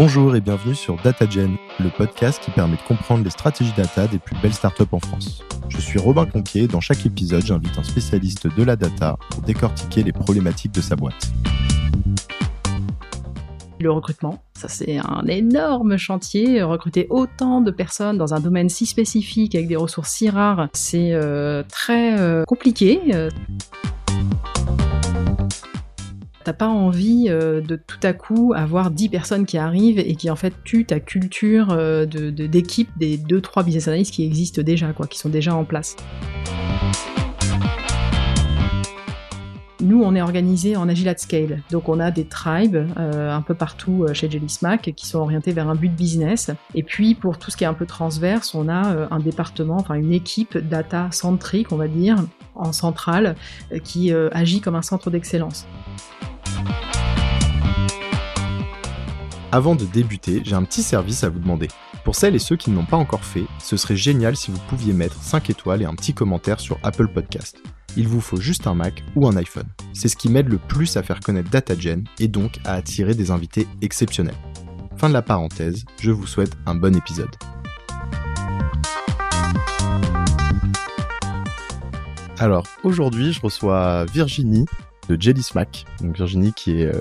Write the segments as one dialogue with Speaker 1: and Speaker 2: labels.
Speaker 1: Bonjour et bienvenue sur DataGen, le podcast qui permet de comprendre les stratégies data des plus belles startups en France. Je suis Robin Conquier et dans chaque épisode, j'invite un spécialiste de la data pour décortiquer les problématiques de sa boîte.
Speaker 2: Le recrutement, ça c'est un énorme chantier. Recruter autant de personnes dans un domaine si spécifique avec des ressources si rares, c'est euh, très euh, compliqué. T'as pas envie euh, de tout à coup avoir 10 personnes qui arrivent et qui en fait tuent ta culture euh, d'équipe de, des 2-3 business analysts qui existent déjà, quoi, qui sont déjà en place. Nous, on est organisé en agile at scale. Donc, on a des tribes euh, un peu partout chez Jelly Smack qui sont orientés vers un but business. Et puis, pour tout ce qui est un peu transverse, on a un département, enfin une équipe data centrique, on va dire, en centrale, qui agit comme un centre d'excellence.
Speaker 1: Avant de débuter, j'ai un petit service à vous demander. Pour celles et ceux qui ne l'ont pas encore fait, ce serait génial si vous pouviez mettre 5 étoiles et un petit commentaire sur Apple Podcast. Il vous faut juste un Mac ou un iPhone. C'est ce qui m'aide le plus à faire connaître DataGen et donc à attirer des invités exceptionnels. Fin de la parenthèse, je vous souhaite un bon épisode. Alors aujourd'hui, je reçois Virginie de Jelly Smack. Donc Virginie qui est euh,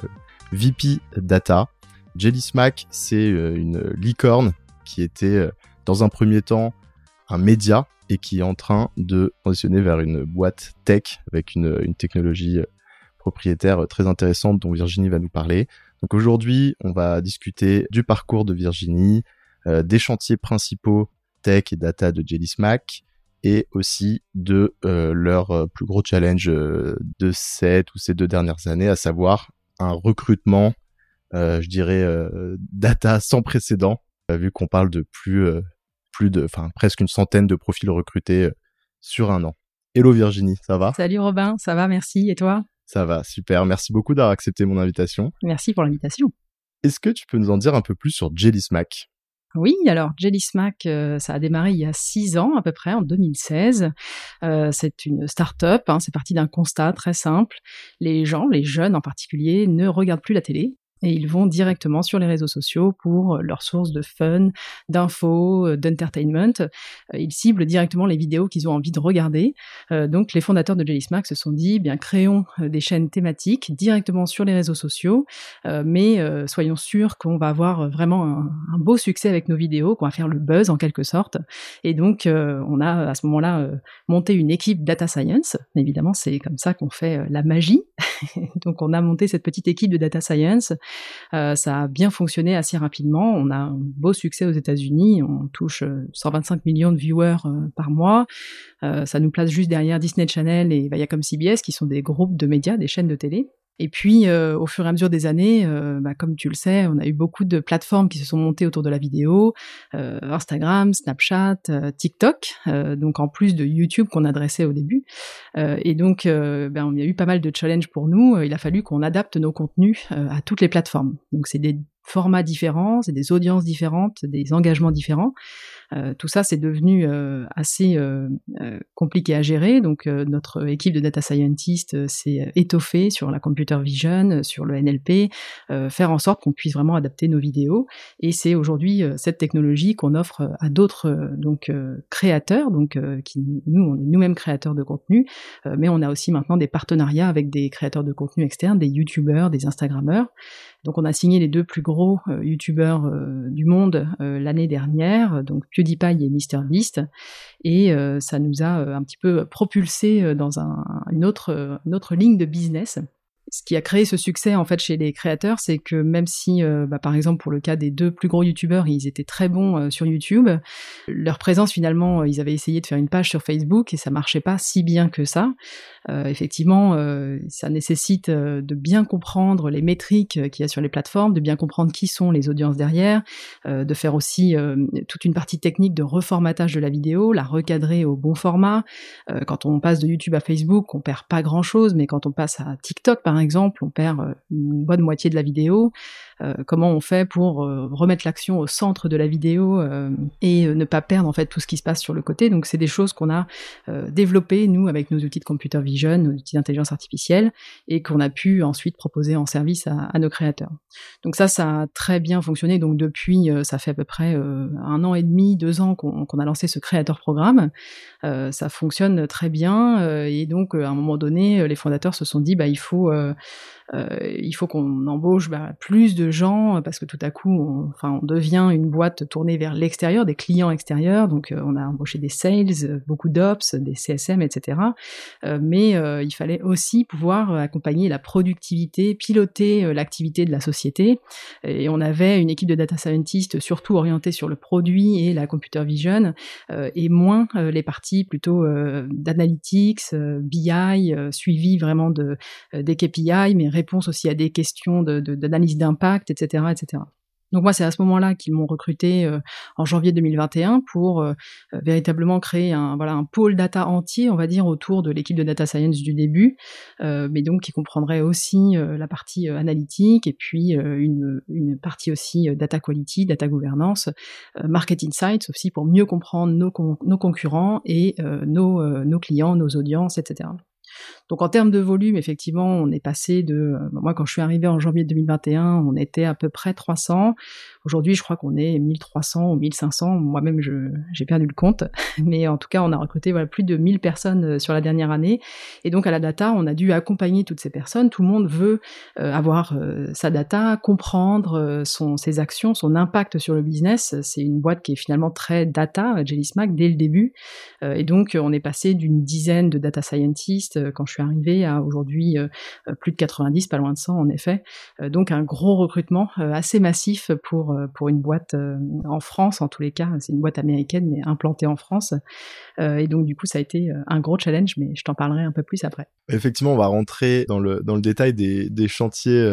Speaker 1: VP Data Jelly Smack, c'est euh, une licorne qui était euh, dans un premier temps un média et qui est en train de transitionner vers une boîte tech avec une, technologie propriétaire très intéressante dont Virginie va nous parler. Donc aujourd'hui, on va discuter du parcours de Virginie, des chantiers principaux tech et data de Jelly Smack et aussi de leur plus gros challenge de cette ou ces deux dernières années, à savoir un recrutement euh, je dirais, euh, data sans précédent, euh, vu qu'on parle de plus, plus de, enfin, presque une centaine de profils recrutés sur un an. Hello Virginie, ça va?
Speaker 2: Salut Robin, ça va, merci. Et toi?
Speaker 1: Ça va, super. Merci beaucoup d'avoir accepté mon invitation.
Speaker 2: Merci pour l'invitation.
Speaker 1: Est-ce que tu peux nous en dire un peu plus sur Jelly Smack
Speaker 2: oui, alors Jelly Smack, ça a démarré il y a six ans à peu près, en 2016. c'est une start-up, hein, c'est parti d'un constat très simple. Les gens, les jeunes en particulier, ne regardent plus la télé, et ils vont directement sur les réseaux sociaux pour euh, leur source de fun, d'infos, euh, d'entertainment. Euh, ils ciblent directement les vidéos qu'ils ont envie de regarder. Donc les fondateurs de Jelly Smack se sont dit, eh bien créons des chaînes thématiques directement sur les réseaux sociaux, mais soyons sûrs qu'on va avoir vraiment un, beau succès avec nos vidéos, qu'on va faire le buzz en quelque sorte. Et donc on a à ce moment-là monté une équipe data science. Évidemment, c'est comme ça qu'on fait la magie. donc on a monté cette petite équipe de data science euh, ça a bien fonctionné assez rapidement. On a un beau succès aux États-Unis. On touche 125 euh, millions de viewers euh, par mois. ça nous place juste derrière Disney Channel et Viacom CBS, qui sont des groupes de médias, des chaînes de télé. Et puis, euh, au fur et à mesure des années, euh, bah, comme tu le sais, on a eu beaucoup de plateformes qui se sont montées autour de la vidéo, euh, Instagram, Snapchat, TikTok, donc en plus de YouTube qu'on adressait au début. et donc, ben, il y a eu pas mal de challenges pour nous. Il a fallu qu'on adapte nos contenus à toutes les plateformes. Donc, c'est des formats différents, c'est des audiences différentes, des engagements différents. Euh, tout ça, c'est devenu euh, assez euh, compliqué à gérer. Donc, notre équipe de data scientists s'est étoffée sur la computer vision, sur le NLP, faire en sorte qu'on puisse vraiment adapter nos vidéos. Et c'est aujourd'hui cette technologie qu'on offre à d'autres donc créateurs, donc qui nous on est nous-mêmes créateurs de contenu, mais on a aussi maintenant des partenariats avec des créateurs de contenu externes, des youtubeurs, des instagrammeurs. Donc on a signé les deux plus gros euh, youtubeurs euh, du monde euh, l'année dernière, donc PewDiePie et MrBeast, et ça nous a un petit peu propulsé dans une, autre, une autre ligne de business ce qui a créé ce succès en fait chez les créateurs, c'est que même si, euh, bah, par exemple pour le cas des deux plus gros youtubeurs, ils étaient très bons euh, sur YouTube, leur présence finalement, euh, ils avaient essayé de faire une page sur Facebook et ça marchait pas si bien que ça. effectivement, ça nécessite de bien comprendre les métriques qu'il y a sur les plateformes, de bien comprendre qui sont les audiences derrière, de faire aussi toute une partie technique de reformatage de la vidéo, la recadrer au bon format. quand on passe de YouTube à Facebook, on perd pas grand chose, mais quand on passe à TikTok par exemple, on perd euh, une bonne moitié de la vidéo. Comment on fait pour remettre l'action au centre de la vidéo et ne pas perdre en fait tout ce qui se passe sur le côté. Donc c'est des choses qu'on a développées nous avec nos outils de computer vision, nos outils d'intelligence artificielle et qu'on a pu ensuite proposer en service à, nos créateurs. Donc ça, ça a très bien fonctionné. Donc depuis, ça fait à peu près un an et demi, deux ans qu'on a lancé ce créateur programme. ça fonctionne très bien et donc à un moment donné, les fondateurs se sont dit bah il faut euh, il faut qu'on embauche bah, plus de gens parce que tout à coup, on, enfin, on devient une boîte tournée vers l'extérieur, des clients extérieurs. Donc, euh, on a embauché des sales, beaucoup d'ops, des CSM, etc. Euh, mais il fallait aussi pouvoir accompagner la productivité, piloter l'activité de la société. Et on avait une équipe de data scientists surtout orientée sur le produit et la computer vision, et moins les parties plutôt d'analytics, BI, suivi vraiment de des KPI, mais réponse aussi à des questions d'analyse d'impact, etc., etc. Donc moi, c'est à ce moment-là qu'ils m'ont recruté euh, en janvier 2021 pour euh, euh, véritablement créer un voilà un pôle data entier, on va dire, autour de l'équipe de data science du début, mais donc qui comprendrait aussi la partie analytique et puis une, une partie aussi data quality, data gouvernance, market insights aussi pour mieux comprendre nos, nos concurrents et nos, nos clients, nos audiences, etc. Donc en termes de volume, effectivement, on est passé de, euh, moi quand je suis arrivée en janvier 2021, on était à peu près 300. Aujourd'hui, je crois qu'on est 1300 ou 1500. Moi-même, j'ai perdu le compte, mais en tout cas, on a recruté voilà plus de 1000 personnes euh, sur la dernière année. Et donc à la data, on a dû accompagner toutes ces personnes. Tout le monde veut euh, avoir sa data, comprendre son, ses actions, son impact sur le business. C'est une boîte qui est finalement très data, Jelly Smack, dès le début. et donc, on est passé d'une dizaine de data scientists quand je arrivée à aujourd'hui euh, euh, plus de 90, pas loin de 100 en effet. Euh, donc un gros recrutement assez massif pour pour une boîte en France en tous les cas. C'est une boîte américaine mais implantée en France. et donc du coup ça a été un gros challenge, mais je t'en parlerai un peu plus après.
Speaker 1: Effectivement, on va rentrer dans le dans le détail des, des chantiers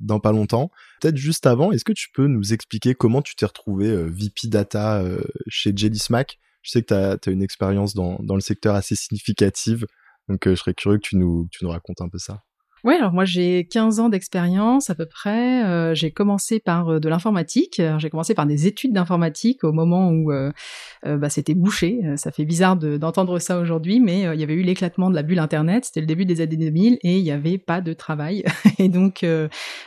Speaker 1: dans pas longtemps. Peut-être juste avant, est-ce que tu peux nous expliquer comment tu t'es retrouvé VP Data chez Jelly Smack je sais que tu as, as, une expérience dans, dans, le secteur assez significative. Donc, euh, je serais curieux que tu nous, tu nous racontes un peu ça.
Speaker 2: Oui, alors moi j'ai 15 ans d'expérience à peu près. Euh, j'ai commencé par euh, de l'informatique. J'ai commencé par des études d'informatique au moment où euh, bah, c'était bouché. Ça fait bizarre d'entendre ça aujourd'hui, mais il y avait eu l'éclatement de la bulle Internet. C'était le début des années 2000 et il n'y avait pas de travail. et donc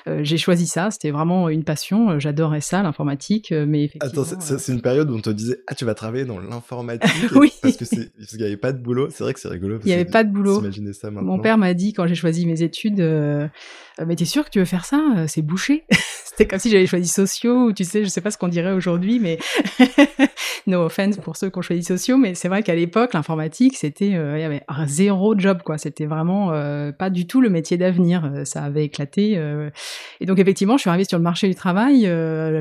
Speaker 2: j'ai choisi ça. C'était vraiment une passion. J'adorais ça, l'informatique. Mais
Speaker 1: Attends, c'est une période où on te disait ah tu vas travailler dans l'informatique oui. parce que qu'il n'y avait pas de boulot. C'est vrai que c'est rigolo.
Speaker 2: Il n'y avait pas de boulot. Mon père m'a dit quand j'ai choisi mes études euh, mais t'es sûr que tu veux faire ça euh, C'est bouché. C'était comme si j'avais choisi sociaux, ou tu sais, je sais pas ce qu'on dirait aujourd'hui, mais no offense pour ceux qui ont choisi sociaux, mais c'est vrai qu'à l'époque, l'informatique, c'était, euh, y avait zéro job, quoi. C'était vraiment pas du tout le métier d'avenir. Ça avait éclaté. Et donc, effectivement, je suis arrivée sur le marché du travail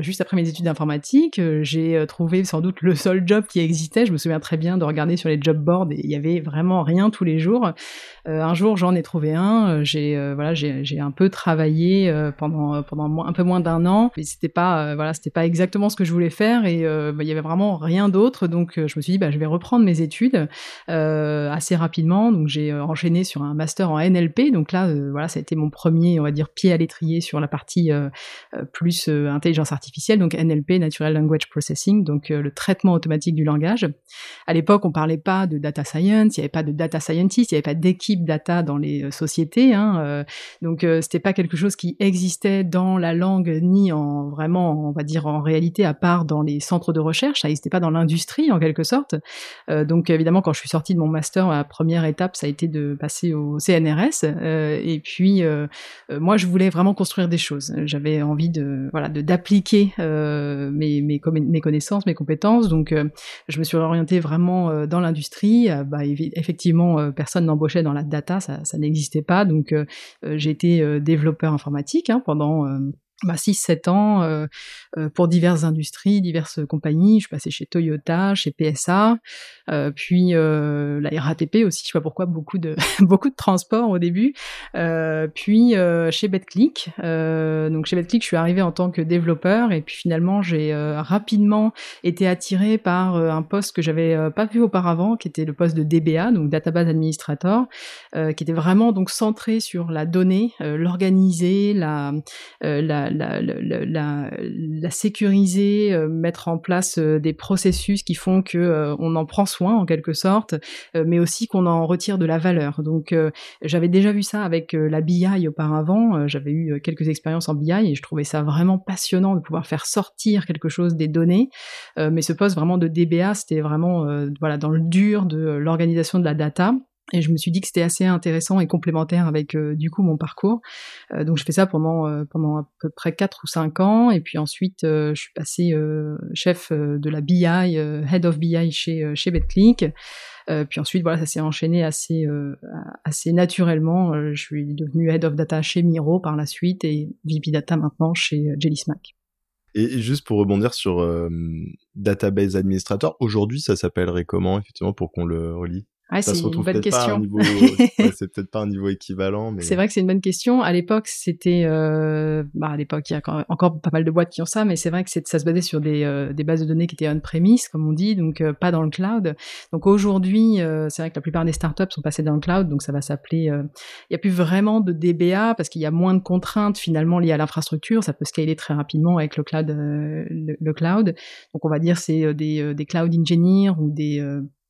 Speaker 2: juste après mes études d'informatique. J'ai trouvé sans doute le seul job qui existait. Je me souviens très bien de regarder sur les job boards et il y avait vraiment rien tous les jours. un jour, j'en ai trouvé un. J'ai euh, voilà, j'ai un peu travaillé euh, pendant pendant un peu moins d'un an, mais c'était pas euh, voilà, c'était pas exactement ce que je voulais faire et bah, il y avait vraiment rien d'autre. Donc je me suis dit bah je vais reprendre mes études assez rapidement. Donc j'ai enchaîné sur un master en NLP. Donc là voilà, ça a été mon premier on va dire pied à l'étrier sur la partie plus intelligence artificielle. Donc NLP, Natural Language Processing, donc le traitement automatique du langage. À l'époque, on parlait pas de data science, il y avait pas de data scientist, il y avait pas d'équipe data dans les sociétés. Hein, euh, donc euh, c'était pas quelque chose qui existait dans la langue ni en vraiment, on va dire en réalité, à part dans les centres de recherche. Ça n'existait pas dans l'industrie en quelque sorte. Euh, donc évidemment, quand je suis sortie de mon master, la première étape, ça a été de passer au CNRS. et puis moi, je voulais vraiment construire des choses. J'avais envie de voilà de d'appliquer mes, mes, connaissances, mes compétences. Donc je me suis orientée vraiment dans l'industrie. bah, effectivement, personne n'embauchait dans la data, ça, n'existait pas. Donc euh, j'ai été euh, développeur informatique hein, pendant euh, bah, 6-7 ans euh, pour diverses industries, diverses compagnies. Je suis passée chez Toyota, chez PSA, euh, puis euh, la RATP aussi. Je sais pas pourquoi beaucoup de beaucoup de transport au début. Euh, puis chez BetClick. donc chez BetClick, je suis arrivée en tant que développeur et puis finalement j'ai rapidement été attirée par un poste que j'avais pas vu auparavant, qui était le poste de DBA, donc Database Administrator, qui était vraiment donc centré sur la donnée, l'organiser, la, sécuriser, euh, mettre en place euh, des processus qui font que euh, on en prend soin en quelque sorte, mais aussi qu'on en retire de la valeur. Donc j'avais déjà vu ça avec la BI auparavant. j'avais eu quelques expériences en BI et je trouvais ça vraiment passionnant de pouvoir faire sortir quelque chose des données. mais ce poste vraiment de DBA, c'était vraiment voilà dans le dur de l'organisation de la data. Et je me suis dit que c'était assez intéressant et complémentaire avec euh, du coup mon parcours. Euh, donc je fais ça pendant euh, pendant à peu près quatre ou cinq ans et puis ensuite je suis passé chef de la BI, head of BI chez chez puis ensuite voilà ça s'est enchaîné assez assez naturellement. je suis devenu head of data chez Miro par la suite et VP data maintenant chez Jelly Smack.
Speaker 1: Et juste pour rebondir sur database administrator, aujourd'hui ça s'appellerait comment effectivement pour qu'on le relie?
Speaker 2: Ouais, c'est une bonne question.
Speaker 1: c'est peut-être pas un niveau équivalent, mais
Speaker 2: c'est vrai que c'est une bonne question. À l'époque, c'était, euh... bah, à l'époque, il y a encore pas mal de boîtes qui ont ça, mais c'est vrai que ça se basait sur des, euh, des, bases de données qui étaient on-premise, comme on dit, donc euh, pas dans le cloud. Donc aujourd'hui, euh, c'est vrai que la plupart des startups sont passées dans le cloud, donc ça va s'appeler. Il y a plus vraiment de DBA parce qu'il y a moins de contraintes finalement liées à l'infrastructure. Ça peut scaler très rapidement avec le cloud. Le, le, cloud. Donc on va dire c'est des, des cloud engineers ou des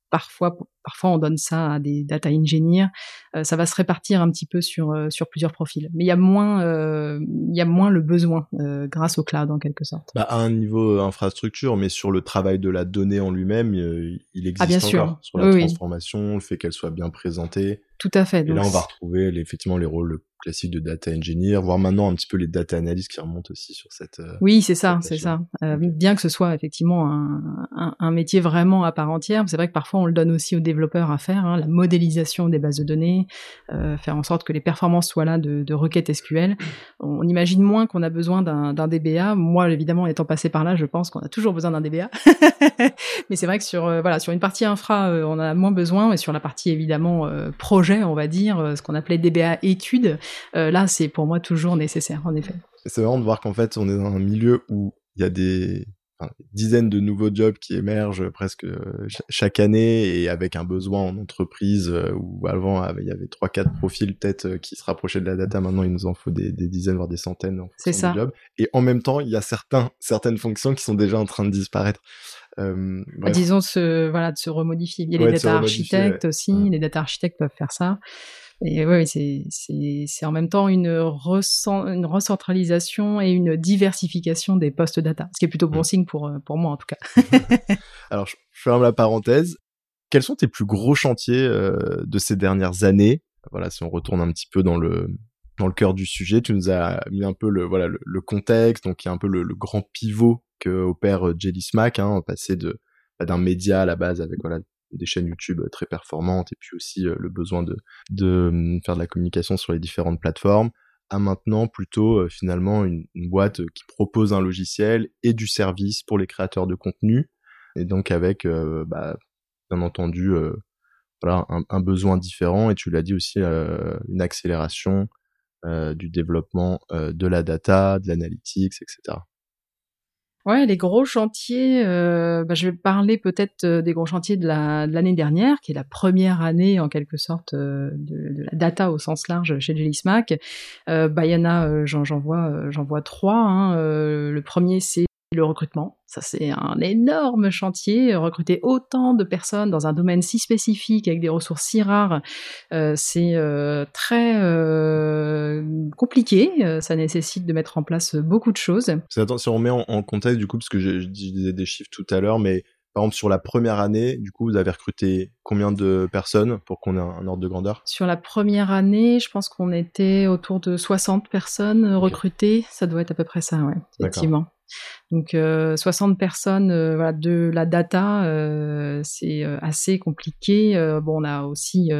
Speaker 2: parfois, parfois on donne ça à des data engineers. Euh, ça va se répartir un petit peu sur euh, sur plusieurs profils, mais il y a moins euh, il y a moins le besoin grâce au cloud en quelque sorte.
Speaker 1: Bah, à un niveau infrastructure, mais sur le travail de la donnée en lui-même, il existe
Speaker 2: ah, bien
Speaker 1: encore
Speaker 2: sûr.
Speaker 1: sur la transformation, le fait qu'elle soit bien présentée.
Speaker 2: Tout à fait.
Speaker 1: Et là, on va retrouver effectivement les rôles classiques de data engineer, voire maintenant un petit peu les data analysts qui remontent aussi sur cette.
Speaker 2: Euh, oui, c'est ça, c'est ça. Euh, bien que ce soit effectivement un, un, un, métier vraiment à part entière, c'est vrai que parfois on le donne aussi aux développeurs à faire, hein, la modélisation des bases de données, euh, faire en sorte que les performances soient là de, de requêtes SQL. On, imagine moins qu'on a besoin d'un DBA. Moi, évidemment, étant passé par là, je pense qu'on a toujours besoin d'un DBA. Mais c'est vrai que sur euh, voilà sur une partie infra, on a moins besoin, et sur la partie évidemment projet on va dire, euh, ce qu'on appelait DBA études, euh, là, c'est pour moi toujours nécessaire, en effet.
Speaker 1: C'est marrant de voir qu'en fait, on est dans un milieu où il y a des dizaines de nouveaux jobs qui émergent presque euh, chaque année et avec un besoin en entreprise où avant il y avait trois quatre profils peut-être qui se rapprochaient de la data. Maintenant il nous en faut des, dizaines voire des centaines en
Speaker 2: c'est ça.
Speaker 1: et en même temps il y a certains certaines fonctions qui sont déjà en train de disparaître.
Speaker 2: Euh, Disons ce, voilà, de se remodifier. Il y a les data architectes aussi, les data architectes peuvent faire ça. Et ouais, c'est, en même temps une, une recentralisation et une diversification des postes data, ce qui est plutôt bon signe pour, euh, pour moi en tout cas.
Speaker 1: Alors, je ferme la parenthèse. Quels sont tes plus gros chantiers euh, de ces dernières années? Voilà, si on retourne un petit peu dans le, dans le cœur du sujet, tu nous as mis un peu le, voilà, le, contexte, donc il y a un peu le, le grand pivot que opère euh, Jelly Smack, hein, passer de bah, d'un média à la base avec voilà des chaînes YouTube euh, très performantes et puis aussi euh, le besoin de de hum, faire de la communication sur les différentes plateformes à maintenant plutôt finalement une, boîte qui propose un logiciel et du service pour les créateurs de contenu et donc avec bah, bien entendu voilà un, un, besoin différent et tu l'as dit aussi une accélération du développement de la data, de l'analytics, etc.
Speaker 2: Ouais, les gros chantiers, euh, bah, je vais parler peut-être euh, des gros chantiers de l'année dernière, qui est la première année en quelque sorte euh, de, la data au sens large chez Jelly Smack. bah, il y en a, j'en vois, j'en vois trois. Hein. le premier, c'est le recrutement. Ça, c'est un énorme chantier. Recruter autant de personnes dans un domaine si spécifique, avec des ressources si rares, euh, c'est euh, très euh, compliqué. Ça nécessite de mettre en place beaucoup de choses.
Speaker 1: Attends, si on met en, contexte, du coup, parce que je, je disais des chiffres tout à l'heure, mais par exemple, sur la première année, du coup, vous avez recruté combien de personnes pour qu'on ait un, ordre de grandeur?
Speaker 2: Sur la première année, je pense qu'on était autour de 60 personnes recrutées. Ça doit être à peu près ça, ouais, effectivement. Donc 60 euh, personnes euh, voilà, de la data, euh, c'est assez compliqué. bon, on a aussi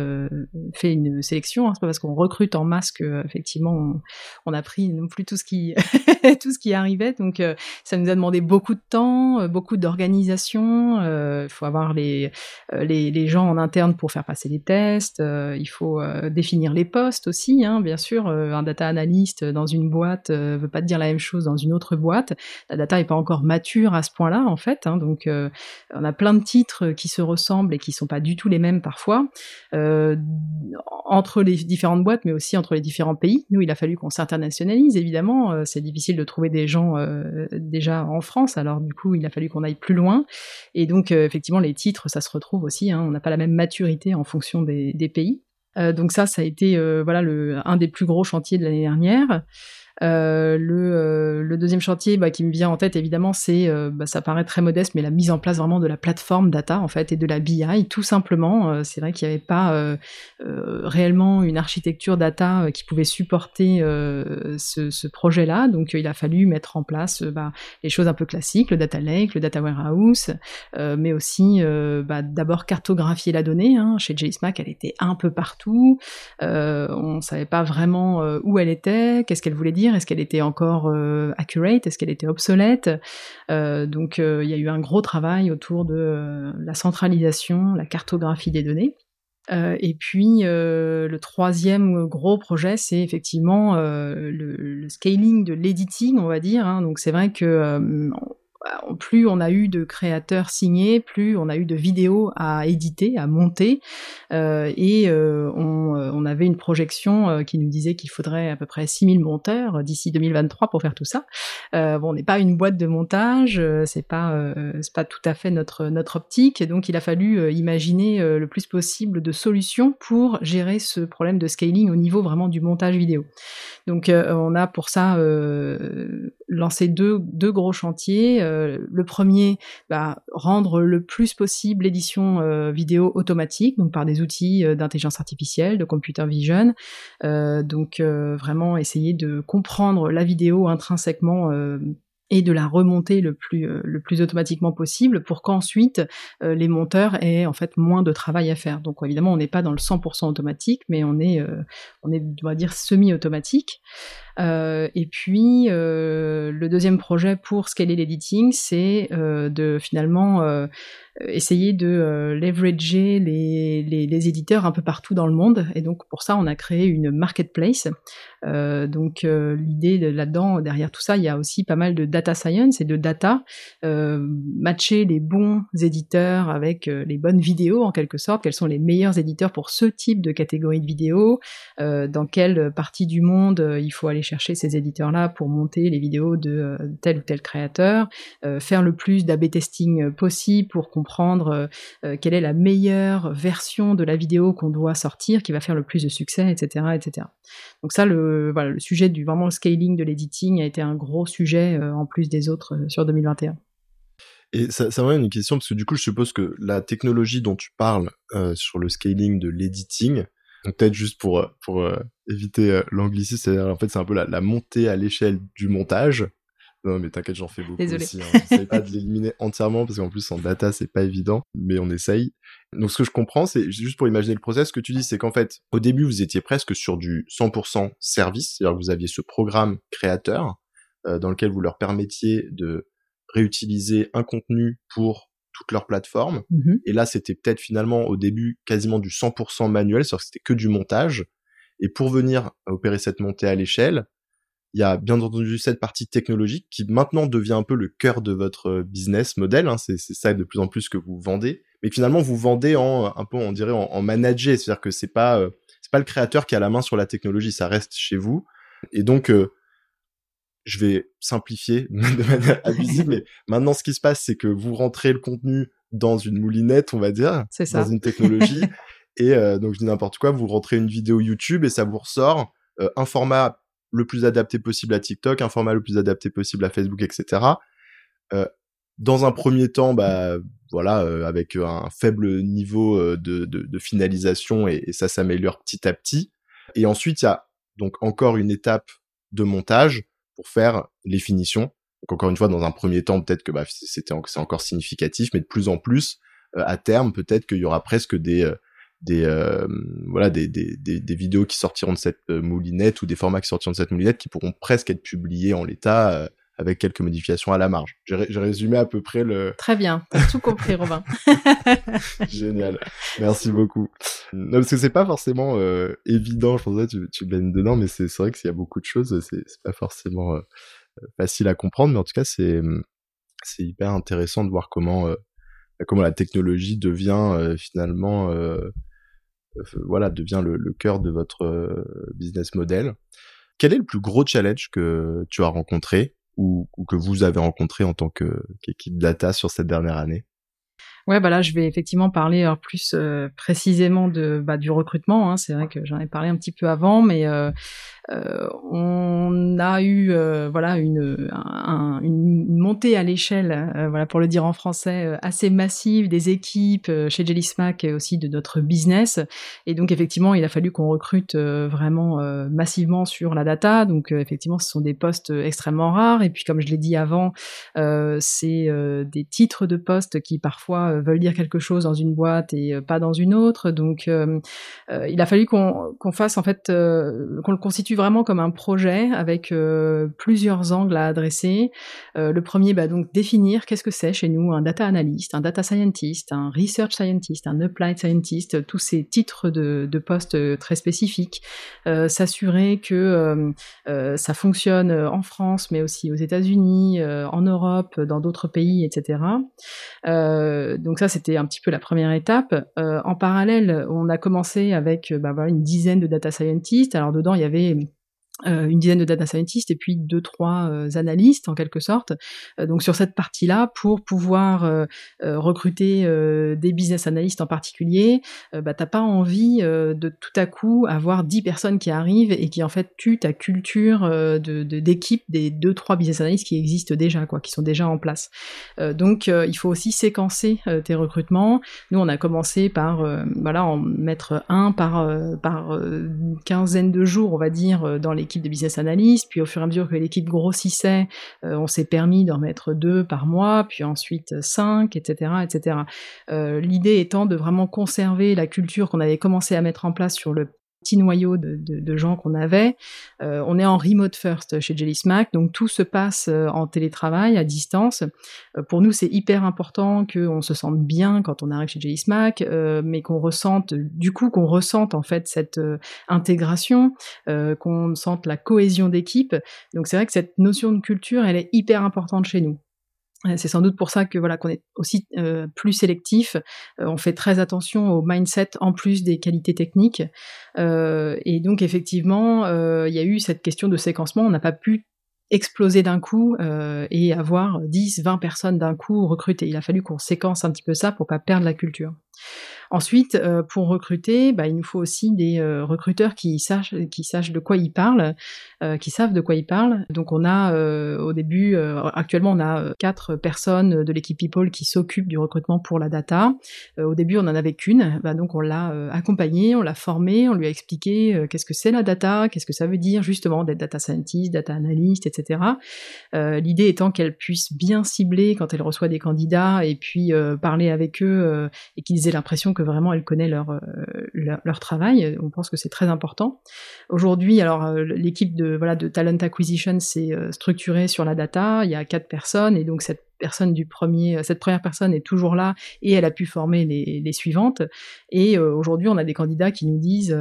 Speaker 2: fait une sélection. Hein, c'est pas parce qu'on recrute en masse que effectivement on, a pris non plus tout ce qui tout ce qui arrivait. Donc ça nous a demandé beaucoup de temps, beaucoup d'organisation. Il faut avoir les, les, les gens en interne pour faire passer les tests. il faut définir les postes aussi. Hein, bien sûr, un data analyst dans une boîte veut pas te dire la même chose dans une autre boîte. La data data est pas encore mature à ce point-là en fait. Hein, donc on a plein de titres qui se ressemblent et qui sont pas du tout les mêmes parfois entre les différentes boîtes, mais aussi entre les différents pays. Nous, il a fallu qu'on s'internationalise évidemment. c'est difficile de trouver des gens déjà en France, alors du coup il a fallu qu'on aille plus loin. Et donc effectivement les titres, ça se retrouve aussi. Hein, on n'a pas la même maturité en fonction des, pays. Euh, donc ça, ça a été euh, voilà un des plus gros chantiers de l'année dernière. Euh, le, euh, le, deuxième chantier bah, qui me vient en tête, évidemment, c'est, euh, bah, ça paraît très modeste, mais la mise en place vraiment de la plateforme data, en fait, et de la BI, tout simplement. c'est vrai qu'il n'y avait pas réellement une architecture data qui pouvait supporter ce, ce projet-là, donc il a fallu mettre en place bah, les choses un peu classiques, le data lake, le data warehouse, mais aussi bah, d'abord cartographier la donnée. Hein. Chez JSMAC, elle était un peu partout. on ne savait pas vraiment où elle était, qu'est-ce qu'elle voulait dire est-ce qu'elle était encore euh, accurate Est-ce qu'elle était obsolète? Euh, Donc euh, il y a eu un gros travail autour de la centralisation, la cartographie des données. et puis le troisième gros projet, c'est effectivement le, scaling de l'editing, on va dire. Hein. Donc c'est vrai que plus on a eu de créateurs signés, plus on a eu de vidéos à éditer, à monter, euh, et euh, on, euh, on, avait une projection qui nous disait qu'il faudrait à peu près 6000 monteurs d'ici 2023 pour faire tout ça. Bon, on n'est pas une boîte de montage, c'est pas c'est pas tout à fait notre notre optique, donc il a fallu imaginer le plus possible de solutions pour gérer ce problème de scaling au niveau vraiment du montage vidéo. Donc on a pour ça lancé deux deux gros chantiers euh, le premier, bah, rendre le plus possible l'édition euh, vidéo automatique, donc par des outils euh, d'intelligence artificielle, de computer vision. donc vraiment essayer de comprendre la vidéo intrinsèquement et de la remonter le plus le plus automatiquement possible pour qu'ensuite les monteurs aient en fait moins de travail à faire. Donc évidemment, on n'est pas dans le 100% automatique, mais on est on est on va dire semi-automatique. Euh, et puis euh, le deuxième projet pour scaler l'editing, c'est euh, de finalement essayer de leverager les, les, éditeurs un peu partout dans le monde. Et donc pour ça, on a créé une marketplace. donc l'idée là-dedans, derrière tout ça, il y a aussi pas mal de data science et de data. matcher les bons éditeurs avec les bonnes vidéos en quelque sorte. Quels sont les meilleurs éditeurs pour ce type de catégorie de vidéos? Dans quelle partie du monde il faut aller chercher ces éditeurs-là pour monter les vidéos de euh, tel ou tel créateur, euh, faire le plus d'AB testing possible pour comprendre euh, quelle est la meilleure version de la vidéo qu'on doit sortir, qui va faire le plus de succès, etc., etc. Donc ça, le, voilà, le sujet du vraiment le scaling de l'editing a été un gros sujet en plus des autres sur 2021.
Speaker 1: Et ça, ça m'amène une question, parce que du coup, je suppose que la technologie dont tu parles sur le scaling de l'editing, peut-être juste pour euh, pour euh, éviter euh, l'anglicisme, c'est en fait c'est un peu la montée à l'échelle du montage. Non mais t'inquiète, j'en fais beaucoup
Speaker 2: Désolé.
Speaker 1: aussi. Hein. J'essaie pas de l'éliminer entièrement parce qu'en plus en data c'est pas évident, mais on essaye. Donc ce que je comprends, c'est juste pour imaginer le process, ce que tu dis, c'est qu'en fait au début vous étiez presque sur du 100% service, c'est-à-dire que vous aviez ce programme créateur dans lequel vous leur permettiez de réutiliser un contenu pour toutes leurs plateformes.
Speaker 2: Mmh
Speaker 1: et là, c'était peut-être finalement au début quasiment du 100% manuel, c'est-à-dire que c'était que du montage. Et pour venir opérer cette montée à l'échelle, il y a bien entendu cette partie technologique qui maintenant devient un peu le cœur de votre business model. Hein. C'est, ça de plus en plus que vous vendez, mais finalement vous vendez en un peu, on dirait en, en manager, c'est-à-dire que c'est pas euh, c'est pas le créateur qui a la main sur la technologie, ça reste chez vous. Et donc euh, je vais simplifier de manière abusive, mais maintenant ce qui se passe, c'est que vous rentrez le contenu dans une moulinette, on va dire,
Speaker 2: ça.
Speaker 1: dans une technologie, et euh, donc je dis n'importe quoi, vous rentrez une vidéo YouTube et ça vous ressort euh, un format le plus adapté possible à TikTok, un format le plus adapté possible à Facebook, etc. Euh, dans un premier temps, bah voilà, euh, avec un faible niveau euh, de, finalisation et, et ça s'améliore petit à petit. Et ensuite, il y a donc encore une étape de montage pour faire les finitions. Encore une fois, dans un premier temps, peut-être que bah, c'était c'est encore significatif, mais de plus en plus, euh, à terme, peut-être qu'il y aura presque des euh, des euh, voilà des, des, des, des, vidéos qui sortiront de cette moulinette ou des formats qui sortiront de cette moulinette qui pourront presque être publiés en l'état avec quelques modifications à la marge. J'ai résumé à peu près le.
Speaker 2: Très bien, t'as tout compris, Robin.
Speaker 1: Génial, merci beaucoup. Non, parce que c'est pas forcément euh, évident, je pense que tu, tu baignes dedans, mais c'est vrai qu'il y a beaucoup de choses, c'est pas forcément euh, facile à comprendre, mais en tout cas, c'est c'est hyper intéressant de voir comment comment la technologie devient finalement voilà devient le, le, cœur de votre business model. Quel est le plus gros challenge que tu as rencontré ou, ou que vous avez rencontré en tant qu'équipe data sur cette dernière année?
Speaker 2: Ouais, bah là, je vais effectivement parler euh, plus euh, précisément de bah, du recrutement. Hein. C'est vrai que j'en ai parlé un petit peu avant, mais euh, euh, on a eu euh, voilà une, une montée à l'échelle, euh, voilà pour le dire en français, assez massive des équipes chez Jelly Smack et aussi de notre business. Et donc effectivement, il a fallu qu'on recrute vraiment massivement sur la data. Donc effectivement, ce sont des postes extrêmement rares. Et puis comme je l'ai dit avant, c'est des titres de postes qui parfois veulent dire quelque chose dans une boîte et pas dans une autre. Donc il a fallu qu'on fasse en fait qu'on le constitue vraiment comme un projet avec euh, plusieurs angles à adresser. Euh, le premier, bah, donc définir qu'est-ce que c'est chez nous un data analyst, un data scientist, un research scientist, un applied scientist, tous ces titres de, de postes euh, très spécifiques. S'assurer que ça fonctionne en France, mais aussi aux États-Unis, en Europe, dans d'autres pays, etc. donc ça, c'était un petit peu la première étape. en parallèle, on a commencé avec bah, une dizaine de data scientists. Alors dedans, il y avait euh, une dizaine de data scientists et puis deux trois euh, analystes en quelque sorte. Euh, donc sur cette partie-là, pour pouvoir recruter des business analysts en particulier, bah t'as pas envie de tout à coup avoir dix personnes qui arrivent et qui en fait tuent ta culture de d'équipe des deux trois business analysts qui existent déjà quoi, qui sont déjà en place. donc il faut aussi séquencer tes recrutements. Nous on a commencé par voilà en mettre un par par quinzaine de jours on va dire dans les de business analyst, puis au fur et à mesure que l'équipe grossissait, euh, on s'est permis d'en mettre deux par mois, puis ensuite cinq, etc., etc. Euh, l'idée étant de vraiment conserver la culture qu'on avait commencé à mettre en place sur le petit noyau de, de, de gens qu'on avait. Euh, on est en remote first chez Jelly Smack, donc tout se passe euh, en télétravail, à distance. Euh, pour nous, c'est hyper important qu'on se sente bien quand on arrive chez Jelly Smack, euh, mais qu'on ressente, du coup, qu'on ressente en fait cette euh, intégration, qu'on sente la cohésion d'équipe. Donc c'est vrai que cette notion de culture, elle est hyper importante chez nous. C'est sans doute pour ça que voilà qu'on est aussi euh, plus sélectif. Euh, on fait très attention au mindset en plus des qualités techniques. Euh, et donc effectivement, il y a eu cette question de séquencement. On n'a pas pu exploser d'un coup et avoir 10, 20 personnes d'un coup recrutées. Il a fallu qu'on séquence un petit peu ça pour pas perdre la culture. Ensuite, euh, pour recruter, bah, il nous faut aussi des euh, recruteurs qui sachent, qui sachent de quoi ils parlent, euh, qui savent de quoi ils parlent. Donc on a au début, actuellement on a quatre personnes de l'équipe People qui s'occupent du recrutement pour la data. au début on en avait qu'une, bah, donc on l'a accompagnée, on l'a formée, on lui a expliqué qu'est-ce que c'est la data, qu'est-ce que ça veut dire justement d'être data scientist, data analyst, etc. L'idée étant qu'elle puisse bien cibler quand elle reçoit des candidats et puis parler avec eux et qu'ils l'impression que vraiment elles connaissent leur, euh, leur, leur travail. On pense que c'est très important. Aujourd'hui, alors euh, l'équipe de voilà de talent acquisition s'est euh, structurée sur la data. Il y a quatre personnes et donc cette personne du premier, cette première personne est toujours là et elle a pu former les, les suivantes. Et aujourd'hui, on a des candidats qui nous disent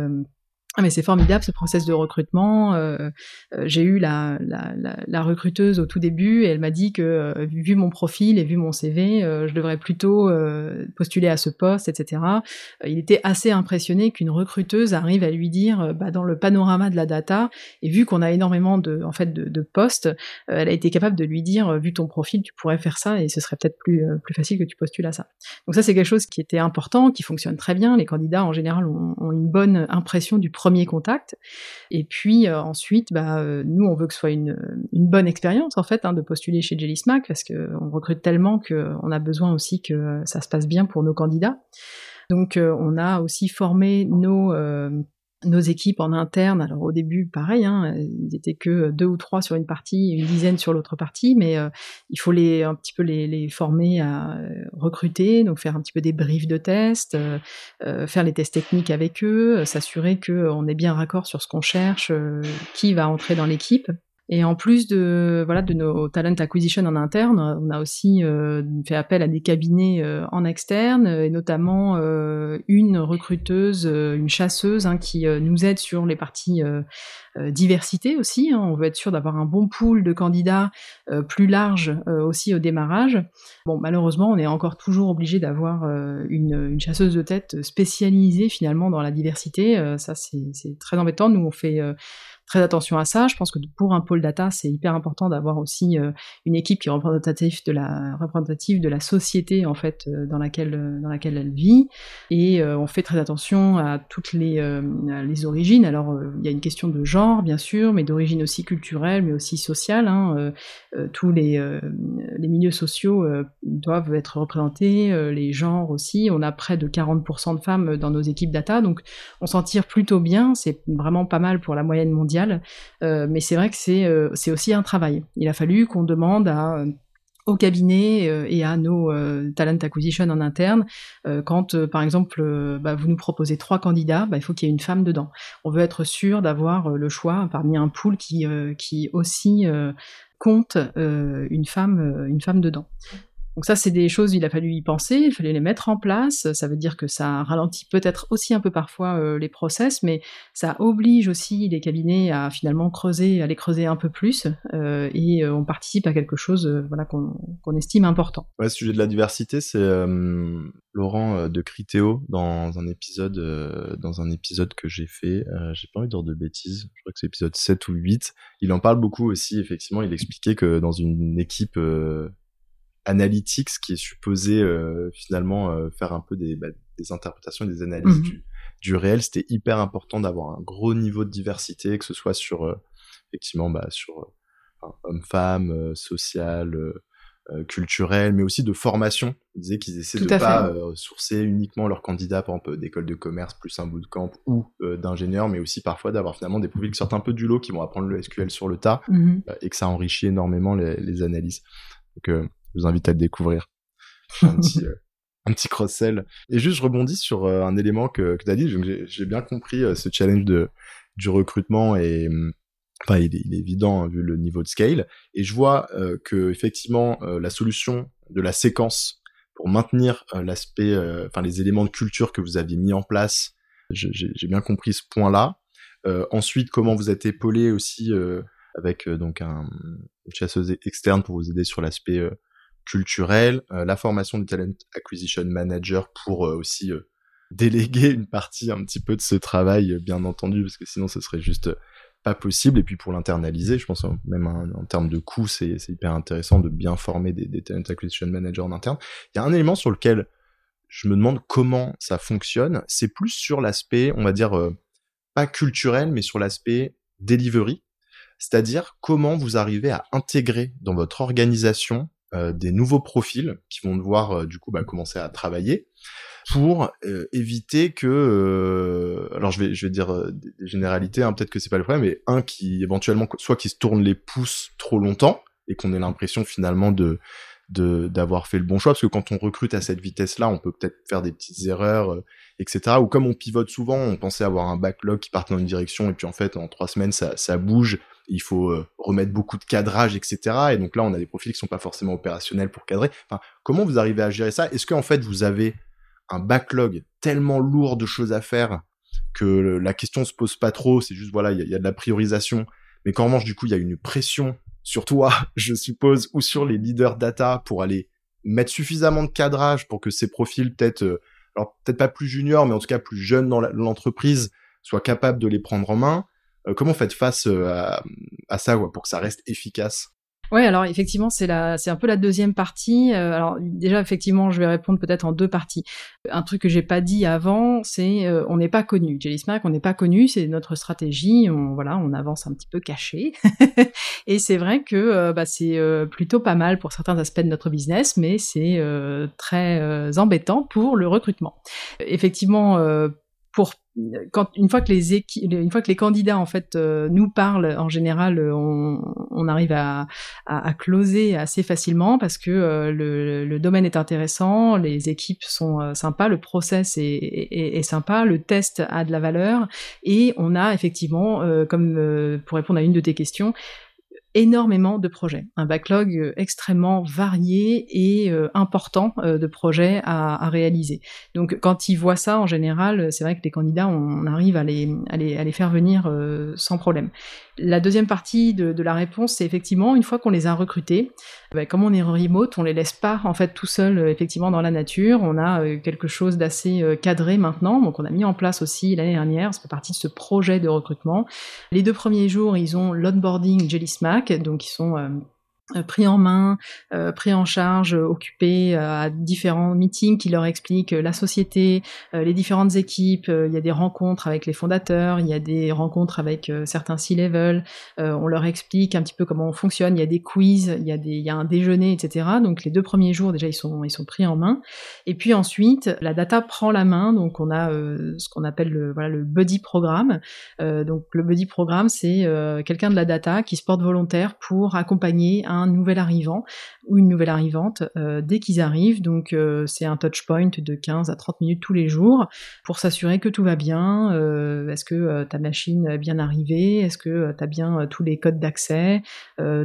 Speaker 2: ah mais c'est formidable ce process de recrutement. Euh, euh, j'ai eu la, la, la, la, recruteuse au tout début et elle m'a dit que euh, vu mon profil et vu mon CV, je devrais plutôt postuler à ce poste, etc. il était assez impressionné qu'une recruteuse arrive à lui dire, bah, dans le panorama de la data, et vu qu'on a énormément de, en fait, de, de postes, elle a été capable de lui dire, vu ton profil, tu pourrais faire ça et ce serait peut-être plus, plus facile que tu postules à ça. Donc ça c'est quelque chose qui était important, qui fonctionne très bien. Les candidats en général ont, ont une bonne impression du premier contact. Et puis euh, ensuite, bah, euh, nous, on veut que ce soit une, une bonne expérience en fait hein, de postuler chez Jelly Smack parce qu'on recrute tellement qu'on a besoin aussi que ça se passe bien pour nos candidats. Donc euh, on a aussi formé nos nos équipes en interne, alors au début, pareil, hein, ils étaient que deux ou trois sur une partie, une dizaine sur l'autre partie, mais euh, il faut les un petit peu les, les, former à euh, recruter, donc faire un petit peu des briefs de tests, euh, faire les tests techniques avec eux, s'assurer qu'on est bien raccord sur ce qu'on cherche, qui va entrer dans l'équipe. Et en plus de voilà de nos talent acquisition en interne, on a aussi euh, fait appel à des cabinets euh, en externe et notamment euh, une recruteuse, une chasseuse hein, qui nous aide sur les parties diversité aussi. Hein. On veut être sûr d'avoir un bon pool de candidats plus large aussi au démarrage. Bon, malheureusement, on est encore toujours obligé d'avoir une, une, chasseuse de tête spécialisée finalement dans la diversité. ça, c'est très embêtant. Nous, on fait très attention à ça. Je pense que pour un pôle data, c'est hyper important d'avoir aussi euh, une équipe qui est représentative de la représentative de la société en fait euh, dans laquelle euh, dans laquelle elle vit. Et on fait très attention à toutes les les origines. Alors il y a une question de genre bien sûr, mais d'origine aussi culturelle, mais aussi sociale. Hein. tous les les milieux sociaux doivent être représentés, les genres aussi. On a près de 40% de femmes dans nos équipes data, donc on s'en tire plutôt bien. C'est vraiment pas mal pour la moyenne mondiale euh, mais c'est vrai que euh, c'est aussi un travail. Il a fallu qu'on demande euh, au cabinet et à nos talent acquisition en interne, quand par exemple bah, vous nous proposez trois candidats, bah, il faut qu'il y ait une femme dedans. On veut être sûr d'avoir le choix parmi un pool qui, qui aussi compte une femme une femme dedans. Donc ça, c'est des choses, il a fallu y penser, il fallait les mettre en place. Ça veut dire que ça ralentit peut-être aussi un peu parfois euh, les process, mais ça oblige aussi les cabinets à finalement creuser, à les creuser un peu plus, euh, et euh, on participe à quelque chose, voilà, qu'on estime important.
Speaker 1: Ouais, ce sujet de la diversité, c'est Laurent de Critéo dans un épisode, dans un épisode que j'ai fait. j'ai pas envie de dire de bêtises. Je crois que c'est épisode 7 ou 8. Il en parle beaucoup aussi. Effectivement, il expliquait que dans une équipe analytics qui est supposé euh, finalement euh, faire un peu des, bah, des interprétations et des analyses mhm. du, du, réel, c'était hyper important d'avoir un gros niveau de diversité, que ce soit sur euh, effectivement bah, sur homme-femme, social, culturel, mais aussi de formation. Ils disaient qu'ils essaient de pas sourcer uniquement leurs candidats, par exemple d'école de commerce plus un bout de camp ou d'ingénieur, mais aussi parfois d'avoir finalement des profils qui sortent un peu du lot, qui vont apprendre le SQL sur le tas, mhm. et que ça enrichit énormément les, les analyses. Donc je vous invite à le découvrir. Un petit, euh, un petit cross-sell. Et juste, je rebondis sur euh, un élément que, que tu as dit. J'ai bien compris euh, ce challenge de, du recrutement et hum, enfin, il est, évident hein, vu le niveau de scale. Et je vois que effectivement, la solution de la séquence pour maintenir l'aspect, enfin les éléments de culture que vous aviez mis en place, j'ai bien compris ce point-là. ensuite, comment vous êtes épaulé aussi avec donc un, une chasseuse externe pour vous aider sur l'aspect culturel, euh, la formation du talent acquisition manager pour euh, aussi euh, déléguer une partie un petit peu de ce travail, bien entendu, parce que sinon ce serait juste pas possible. Et puis pour l'internaliser, je pense même en, termes de coûts, c'est hyper intéressant de bien former des, des, talent acquisition managers en interne. Il y a un élément sur lequel je me demande comment ça fonctionne. C'est plus sur l'aspect, on va dire, pas culturel, mais sur l'aspect delivery. C'est-à-dire comment vous arrivez à intégrer dans votre organisation euh, des nouveaux profils qui vont devoir euh, du coup bah, commencer à travailler pour euh, éviter que alors je vais dire des, généralités hein, peut-être que c'est pas le problème mais un qui éventuellement soit qui se tourne les pouces trop longtemps et qu'on ait l'impression finalement de d'avoir fait le bon choix parce que quand on recrute à cette vitesse là on peut peut-être faire des petites erreurs etc ou comme on pivote souvent on pensait avoir un backlog qui partait dans une direction et puis en fait en trois semaines ça ça bouge il faut euh, remettre beaucoup de cadrage, etc. Et donc là, on a des profils qui sont pas forcément opérationnels pour cadrer. Enfin, comment vous arrivez à gérer ça? Est-ce qu'en fait, vous avez un backlog tellement lourd de choses à faire que la question se pose pas trop C'est juste, voilà, il y, a de la priorisation. Mais qu'en revanche, du coup, il y a une pression sur toi, je suppose, ou sur les leaders data pour aller mettre suffisamment de cadrage pour que ces profils, peut-être, euh, alors peut-être pas plus juniors, mais en tout cas plus jeunes dans l'entreprise, soient capables de les prendre en main comment faites face euh, à, ça pour que ça reste efficace?
Speaker 2: Oui, alors effectivement, c'est la, c'est un peu la deuxième partie. Euh, alors déjà, effectivement, je vais répondre peut-être en deux parties. Un truc que j'ai pas dit avant, c'est on n'est pas connu. Jelly Smack, on n'est pas connu, c'est notre stratégie. On voilà, on avance un petit peu caché. Et c'est vrai que bah, c'est plutôt pas mal pour certains aspects de notre business, mais c'est très embêtant pour le recrutement. Effectivement pour quand une fois que les une fois que les candidats en fait euh, nous parlent en général euh, on, on arrive à, à, à, closer assez facilement parce que euh, le, le, domaine est intéressant les équipes sont sympas le process est, est, est, sympa le test a de la valeur et on a effectivement comme pour répondre à une de tes questions énormément de projets, un backlog extrêmement varié et important de projets à, réaliser. Donc quand ils voient ça en général, c'est vrai que les candidats, on arrive à les, à les, faire venir sans problème. La deuxième partie de, la réponse, c'est effectivement une fois qu'on les a recrutés, ben, comme on est remote, on les laisse pas en fait tout seuls effectivement dans la nature. On a quelque chose d'assez cadré maintenant, donc on a mis en place aussi l'année dernière, ça fait partie de ce projet de recrutement. Les deux premiers jours, ils ont l'onboarding Jelly Smack, donc ils sont euh, euh, pris en main, euh, pris en charge, euh, occupés à différents meetings qui leur expliquent la société, les différentes équipes. il y a des rencontres avec les fondateurs, il y a des rencontres avec certains C-level. on leur explique un petit peu comment on fonctionne. Il y a des quiz, il y a des, il y a un déjeuner, etc. Donc les deux premiers jours déjà ils sont ils sont pris en main. Et puis ensuite la data prend la main. Donc on a ce qu'on appelle le voilà le buddy programme. donc le buddy programme c'est quelqu'un de la data qui se porte volontaire pour accompagner un nouvel arrivant ou une nouvelle arrivante euh, dès qu'ils arrivent. Donc euh, c'est un touch point de 15 à 30 minutes tous les jours pour s'assurer que tout va bien. Euh, est-ce que ta machine est bien arrivée? Est-ce que tu as bien tous les codes d'accès?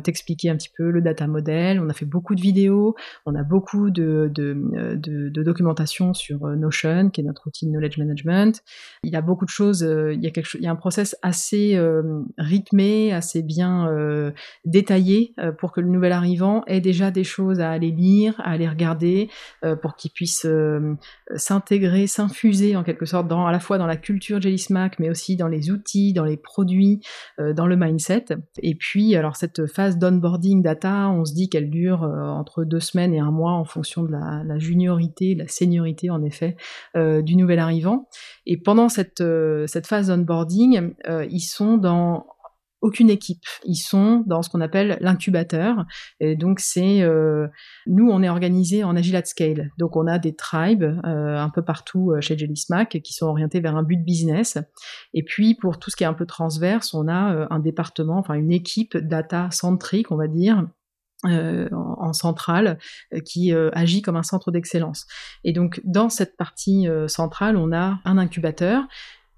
Speaker 2: T'expliquer un petit peu le data model. On a fait beaucoup de vidéos, on a beaucoup de, de, documentation sur Notion, qui est notre outil de knowledge management. Il y a beaucoup de choses, il, y a quelque il y a un process assez rythmé, assez bien détaillé pour que le nouvel arrivant ait déjà des choses à aller lire, à aller regarder, euh, pour qu'il puisse euh, s'intégrer, s'infuser en quelque sorte dans à la fois dans la culture Jelly Smack, mais aussi dans les outils, dans les produits, euh, dans le mindset. Et puis, alors cette phase d'onboarding data, on se dit qu'elle dure entre deux semaines et un mois en fonction de la, la juniorité, de la seniorité en effet du nouvel arrivant. Et pendant cette, cette phase d'onboarding, ils sont dans aucune équipe. Ils sont dans ce qu'on appelle l'incubateur. Et donc c'est euh, nous on est organisé en agile at scale. Donc on a des tribes euh, un peu partout euh, chez Jelly Smack qui sont orientés vers un but business. Et puis pour tout ce qui est un peu transverse, on a un département, enfin une équipe data centrique, on va dire. en, centrale qui agit comme un centre d'excellence. Et donc dans cette partie centrale, on a un incubateur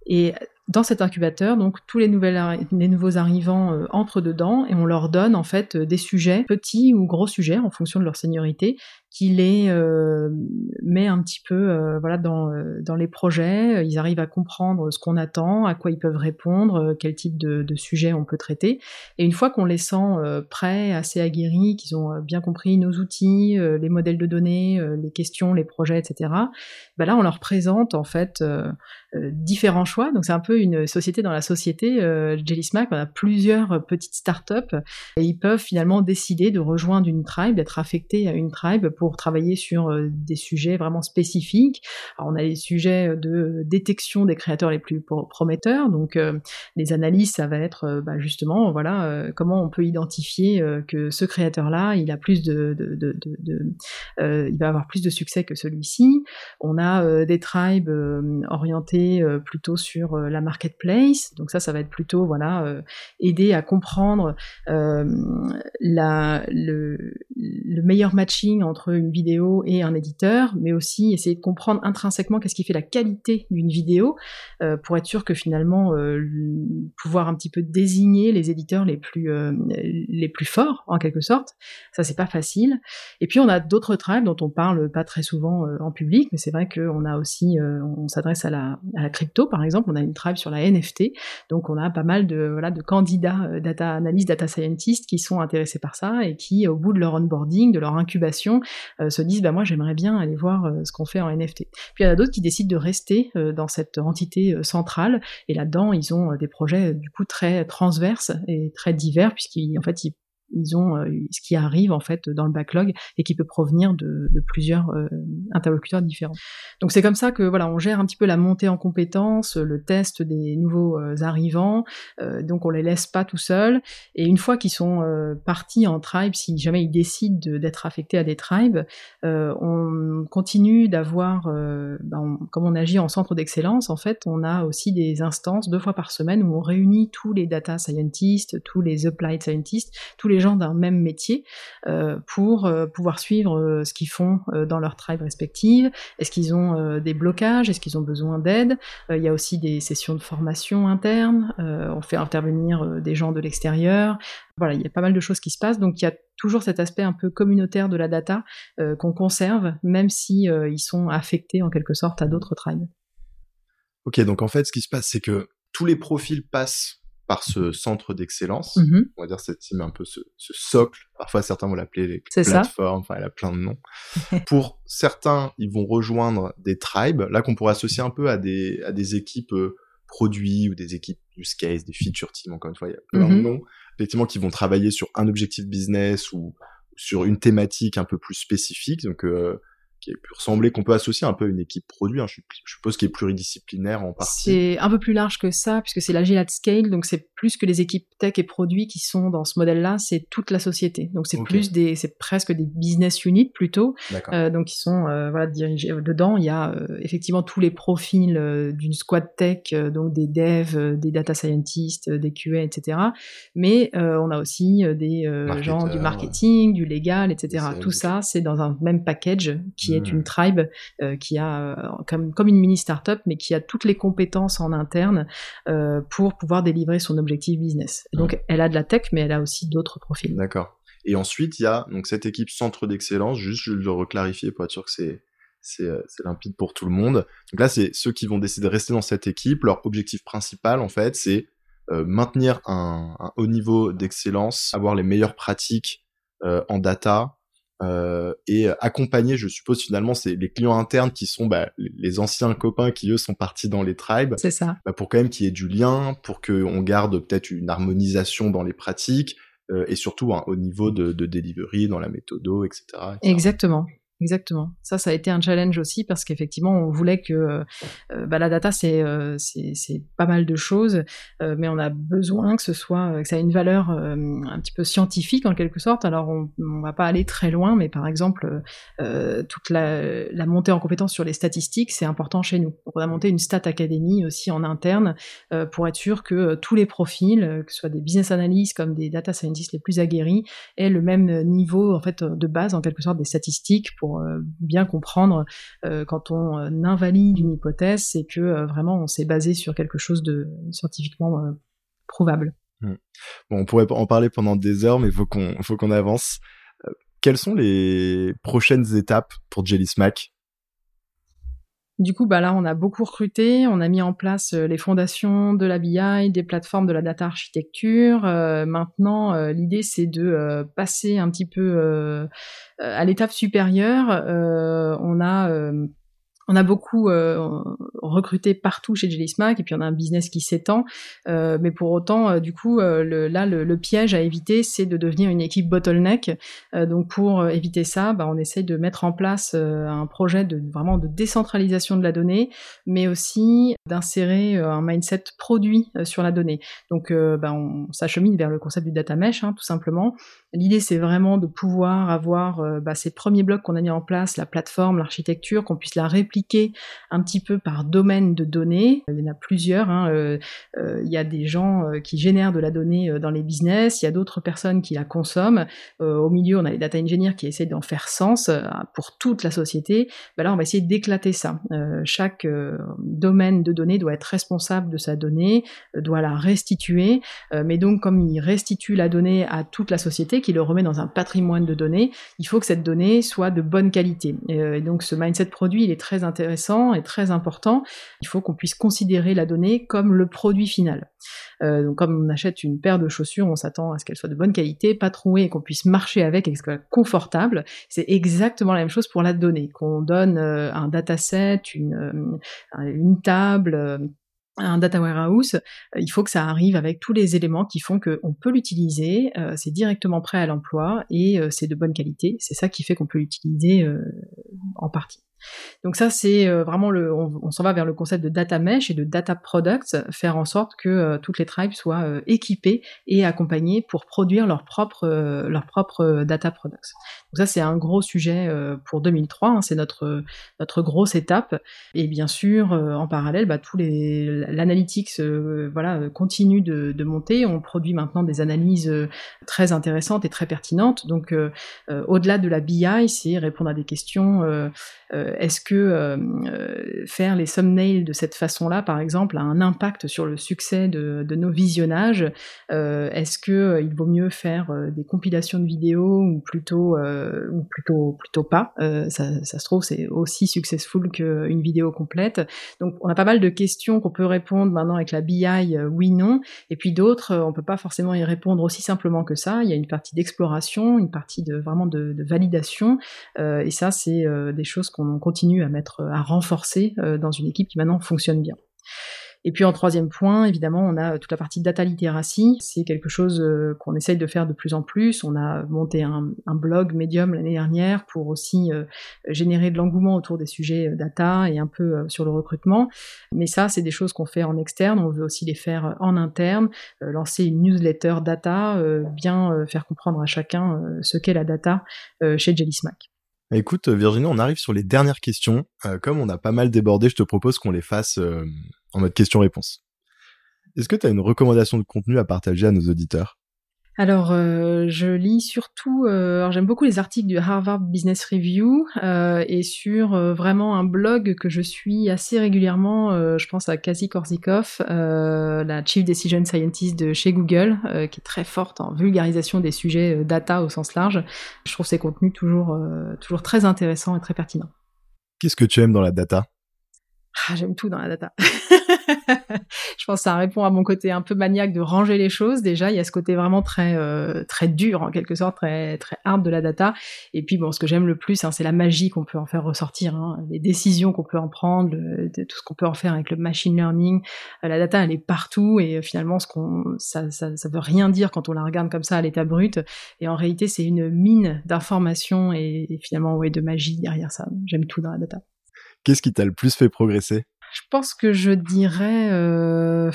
Speaker 2: et dans cet incubateur, donc tous les, nouveaux arrivants euh, entrent dedans et on leur donne en fait des sujets, petits ou gros sujets en fonction de leur seniorité, qui les euh, met un petit peu euh, voilà dans, euh, dans les projets. Ils arrivent à comprendre ce qu'on attend, à quoi ils peuvent répondre, quel type de, de sujet on peut traiter. Et une fois qu'on les sent prêts, assez aguerris, qu'ils ont bien compris nos outils, les modèles de données, les questions, les projets, etc. Ben là, on leur présente en fait différents choix. Donc c'est un peu une société dans la société. Jelly Smack, on a plusieurs petites startups et ils peuvent finalement décider de rejoindre une tribe, d'être affectés à une tribe pour travailler sur euh, des sujets vraiment spécifiques. Alors, on a les sujets de détection des créateurs les plus prometteurs, donc euh, les analyses, ça va être euh, bah, justement, voilà, comment on peut identifier que ce créateur-là, il a plus de, de, de, de il va avoir plus de succès que celui-ci. On a des tribes orientés plutôt sur la marketplace, donc ça, ça va être plutôt, voilà, aider à comprendre la, le, le meilleur matching entre une vidéo et un éditeur, mais aussi essayer de comprendre intrinsèquement qu'est-ce qui fait la qualité d'une vidéo, euh, pour être sûr que finalement euh, pouvoir un petit peu désigner les éditeurs les plus euh, les plus forts en quelque sorte. Ça c'est pas facile. Et puis on a d'autres tribes dont on parle pas très souvent en public, mais c'est vrai qu'on a aussi on s'adresse à la, à la crypto par exemple. On a une tribe sur la NFT, donc on a pas mal de voilà de candidats data analyst, data scientists qui sont intéressés par ça et qui au bout de leur onboarding, de leur incubation, euh, se disent bah moi j'aimerais bien aller voir euh, ce qu'on fait en NFT. Puis il y en a d'autres qui décident de rester euh, dans cette entité centrale et là-dedans ils ont des projets du coup très transverses et très divers puisqu'en fait ils ils ont euh, ce qui arrive en fait dans le backlog et qui peut provenir de, plusieurs euh, interlocuteurs différents. Donc c'est comme ça que voilà, on gère un petit peu la montée en compétences, le test des nouveaux euh, arrivants. donc on les laisse pas tout seuls. Et une fois qu'ils sont partis en tribe, si jamais ils décident d'être affectés à des tribes, on continue d'avoir, ben, comme on agit en centre d'excellence, en fait, on a aussi des instances deux fois par semaine où on réunit tous les data scientists, tous les applied scientists, tous les gens d'un même métier pour pouvoir suivre ce qu'ils font dans leur tribe respective. Est-ce qu'ils ont des blocages? Est-ce qu'ils ont besoin d'aide? Il y a aussi des sessions de formation interne. on fait intervenir des gens de l'extérieur. Voilà, il y a pas mal de choses qui se passent. Donc il y a toujours cet aspect un peu communautaire de la data qu'on conserve, même si ils sont affectés en quelque sorte à d'autres tribes.
Speaker 1: Ok, donc en fait, ce qui se passe, c'est que tous les profils passent par ce centre d'excellence.
Speaker 2: Mm-hmm.
Speaker 1: On va dire cette team un peu ce, socle. Parfois, certains vont l'appeler les plateformes. Enfin, elle a plein de noms. Pour certains, ils vont rejoindre des tribes. Là, qu'on pourrait associer un peu à des, à des équipes euh, produits ou des équipes use case, des feature teams. Encore une fois, il y a plein de mm-hmm. noms. Effectivement, qui vont travailler sur un objectif business ou sur une thématique un peu plus spécifique. Donc, euh, qui peut ressembler, qu'on peut associer un peu à une équipe produit. Hein. Je, suppose qu'il est pluridisciplinaire en partie.
Speaker 2: C'est un peu plus large que ça, puisque c'est l'agile at scale, donc c'est plus que les équipes tech et produits qui sont dans ce modèle-là, c'est toute la société. Donc c'est plus des, c'est presque des business units plutôt. Euh, donc ils sont euh, voilà dirigés euh, dedans. Il y a euh, effectivement tous les profils d'une squad tech, donc des devs, des data scientists, des QA, etc. Mais on a aussi des gens du marketing, du légal, etc. Tout ça, c'est dans un même package qui est une tribe euh, qui a euh, comme, comme une mini startup, mais qui a toutes les compétences en interne euh, pour pouvoir délivrer son objectif business. donc, elle a de la tech, mais elle a aussi d'autres profils.
Speaker 1: D'accord. Et ensuite, il y a donc cette équipe centre d'excellence. Juste, je vais le reclarifier pour être sûr que c'est c'est limpide pour tout le monde. Donc là, c'est ceux qui vont décider de rester dans cette équipe. Leur objectif principal, en fait, c'est maintenir un, un, haut niveau d'excellence, avoir les meilleures pratiques en data, euh, et accompagner, je suppose finalement, c'est les clients internes qui sont bah, les anciens copains qui eux sont partis dans les tribes.
Speaker 2: C'est ça.
Speaker 1: Bah, pour quand même qu'il y ait du lien, pour qu'on garde peut-être une harmonisation dans les pratiques euh, et surtout au niveau de, de delivery, dans la méthodo, etc., etc.
Speaker 2: Exactement. Exactement. Ça, ça a été un challenge aussi parce qu'effectivement, on voulait que euh, bah, la data, euh, c'est c'est pas mal de choses, euh, mais on a besoin que ce soit que ça ait une valeur un petit peu scientifique en quelque sorte. Alors, on, on va pas aller très loin, mais par exemple, toute la, montée en compétence sur les statistiques, c'est important chez nous. On a monté une stat academy aussi en interne pour être sûr que tous les profils, que ce soit des business analysts comme des data scientists les plus aguerris, aient le même niveau en fait de base en quelque sorte des statistiques pour euh, bien comprendre euh, quand on euh, invalide une hypothèse, c'est que vraiment on s'est basé sur quelque chose de scientifiquement prouvable.
Speaker 1: Hmm. Bon, on pourrait en parler pendant des heures, mais faut qu'on faut qu'on avance. quelles sont les prochaines étapes pour Jelly Smack
Speaker 2: du coup, bah là, on a beaucoup recruté, on a mis en place euh, les fondations de la BI, des plateformes de la data architecture. Euh, maintenant, euh, l'idée, c'est de passer un petit peu à l'étape supérieure. on a on a beaucoup euh, recruté partout chez Jelly et puis on a un business qui s'étend. Euh, mais pour autant, euh, du coup, le, là, le, piège à éviter, c'est de devenir une équipe bottleneck. donc pour éviter ça, bah, on essaie de mettre en place un projet de vraiment de décentralisation de la donnée, mais aussi d'insérer un mindset produit sur la donnée. Donc bah, on s'achemine vers le concept du data mesh, hein, tout simplement. L'idée, c'est vraiment de pouvoir avoir bah, ces premiers blocs qu'on a mis en place, la plateforme, l'architecture, qu'on puisse la répliquer un petit peu par domaine de données. Il y en a plusieurs. Hein. Euh, euh, il y a des gens euh, qui génèrent de la donnée dans les business, il y a d'autres personnes qui la consomment. au milieu, on a les data engineers qui essaient d'en faire sens pour toute la société. Ben là, on va essayer d'éclater ça. chaque domaine de données doit être responsable de sa donnée, doit la restituer. mais donc, comme il restitue la donnée à toute la société, qui le remet dans un patrimoine de données, il faut que cette donnée soit de bonne qualité. et donc, ce mindset produit, il est très intéressant et très important. Il faut qu'on puisse considérer la donnée comme le produit final. Euh, donc comme on achète une paire de chaussures, on s'attend à ce qu'elle soit de bonne qualité, pas trouée qu'on puisse marcher avec et qu'elle soit confortable. C'est exactement la même chose pour la donnée. Qu'on donne euh, un dataset, une, euh, une table, un data warehouse, il faut que ça arrive avec tous les éléments qui font qu'on peut l'utiliser, c'est directement prêt à l'emploi et c'est de bonne qualité. C'est ça qui fait qu'on peut l'utiliser en partie. Donc ça, c'est euh, vraiment le, on, s'en va vers le concept de data mesh et de data products, faire en sorte que euh, toutes les tribes soient euh, équipées et accompagnées pour produire leurs propres, leurs propres data products. Donc ça, c'est un gros sujet pour 2003. Hein, c'est notre notre grosse étape. Et bien sûr, en parallèle, bah, tous les l'analytics, voilà, continue de, de, monter. On produit maintenant des analyses très intéressantes et très pertinentes. Donc, au-delà de la BI, c'est répondre à des questions est-ce que euh, euh, faire les thumbnails de cette façon-là, par exemple, a un impact sur le succès de, nos visionnages? Est-ce que il vaut mieux faire des compilations de vidéos ou plutôt ou plutôt plutôt pas? Ça, se trouve c'est aussi successful qu'une vidéo complète. Donc on a pas mal de questions qu'on peut répondre maintenant avec la BI oui non et puis d'autres on peut pas forcément y répondre aussi simplement que ça. Il y a une partie d'exploration, une partie de vraiment de, validation et ça c'est des choses qu'on on continue à mettre, à renforcer euh, dans une équipe qui maintenant fonctionne bien. Et puis en troisième point, évidemment, on a toute la partie data literacy. C'est quelque chose euh, qu'on essaye de faire de plus en plus. On a monté un, blog Medium l'année dernière pour aussi euh, générer de l'engouement autour des sujets data et un peu sur le recrutement. Mais ça, c'est des choses qu'on fait en externe. On veut aussi les faire en interne, lancer une newsletter data, bien faire comprendre à chacun ce qu'est la data chez Jelly Smack.
Speaker 1: Écoute, Virginie, on arrive sur les dernières questions. Euh, comme on a pas mal débordé, je te propose qu'on les fasse euh, en mode question-réponse. Est-ce que tu as une recommandation de contenu à partager à nos auditeurs?
Speaker 2: Alors, euh, je lis surtout, euh, alors j'aime beaucoup les articles du Harvard Business Review euh, et sur vraiment un blog que je suis assez régulièrement. je pense à Kazi Korzikov, la Chief Decision Scientist de chez Google, qui est très forte en vulgarisation des sujets data au sens large. Je trouve ses contenus toujours, toujours très intéressants et très pertinents.
Speaker 1: Qu'est-ce que tu aimes dans la data?
Speaker 2: Ah, J'aime tout dans la data. je pense que ça répond à mon côté un peu maniaque de ranger les choses. Déjà, il y a ce côté vraiment très euh, très dur en quelque sorte, très très hard de la data. Et puis bon, ce que j'aime le plus, hein, c'est la magie qu'on peut en faire ressortir, hein. les décisions qu'on peut en prendre, tout ce qu'on peut en faire avec le machine learning. Euh, la data, elle est partout et euh, finalement, ce qu'on ça, ça, veut rien dire quand on la regarde comme ça à l'état brut. Et en réalité, c'est une mine d'informations et, et finalement, ouais, de magie derrière ça. J'aime tout dans la data.
Speaker 1: Qu'est-ce qui t'a le plus fait progresser?
Speaker 2: Je pense que je dirais euh,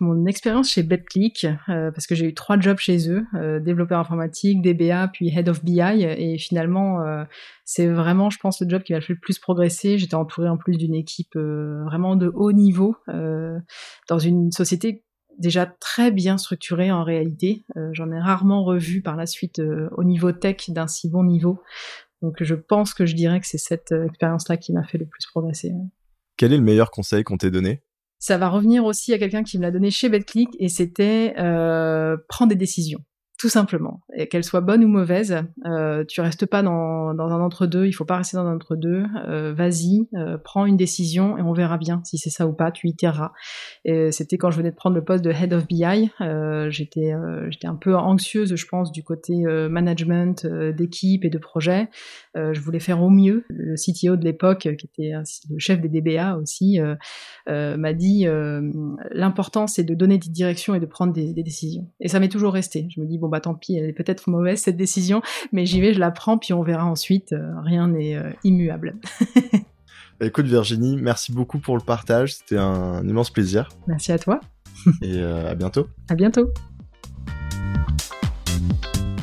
Speaker 2: mon expérience chez BetClick, euh, parce que j'ai eu trois jobs chez eux, euh, développeur informatique, DBA, puis Head of BI, et finalement, c'est vraiment, je pense, le job qui m'a fait le plus progresser. J'étais entourée en plus d'une équipe vraiment de haut niveau, dans une société déjà très bien structurée en réalité. J'en ai rarement revu par la suite au niveau tech d'un si bon niveau. Donc je pense que je dirais que c'est cette expérience-là qui m'a fait le plus progresser.
Speaker 1: Quel est le meilleur conseil qu'on t'ait donné?
Speaker 2: Ça va revenir aussi à quelqu'un qui me l'a donné chez BetClick et c'était euh, prendre des décisions tout simplement. Qu'elle soit bonne ou mauvaise, euh, tu restes pas dans, dans un entre-deux, il faut pas rester dans un entre-deux. Euh, vas-y, euh, prends une décision et on verra bien si c'est ça ou pas, tu itéreras. C'était quand je venais de prendre le poste de Head of BI, euh, j'étais j'étais un peu anxieuse, je pense, du côté management d'équipe et de projet. je voulais faire au mieux. Le CTO de l'époque, qui était le chef des DBA aussi, m'a dit l'important c'est de donner des directions et de prendre des, des décisions. Et ça m'est toujours resté. Je me dis bon bah tant pis, elle est peut-être mauvaise cette décision, mais j'y vais, je la prends, puis on verra ensuite. Euh, rien n'est euh, immuable.
Speaker 1: Bah, écoute Virginie, merci beaucoup pour le partage, c'était un immense plaisir.
Speaker 2: Merci à toi.
Speaker 1: Et euh, à bientôt.
Speaker 2: À bientôt.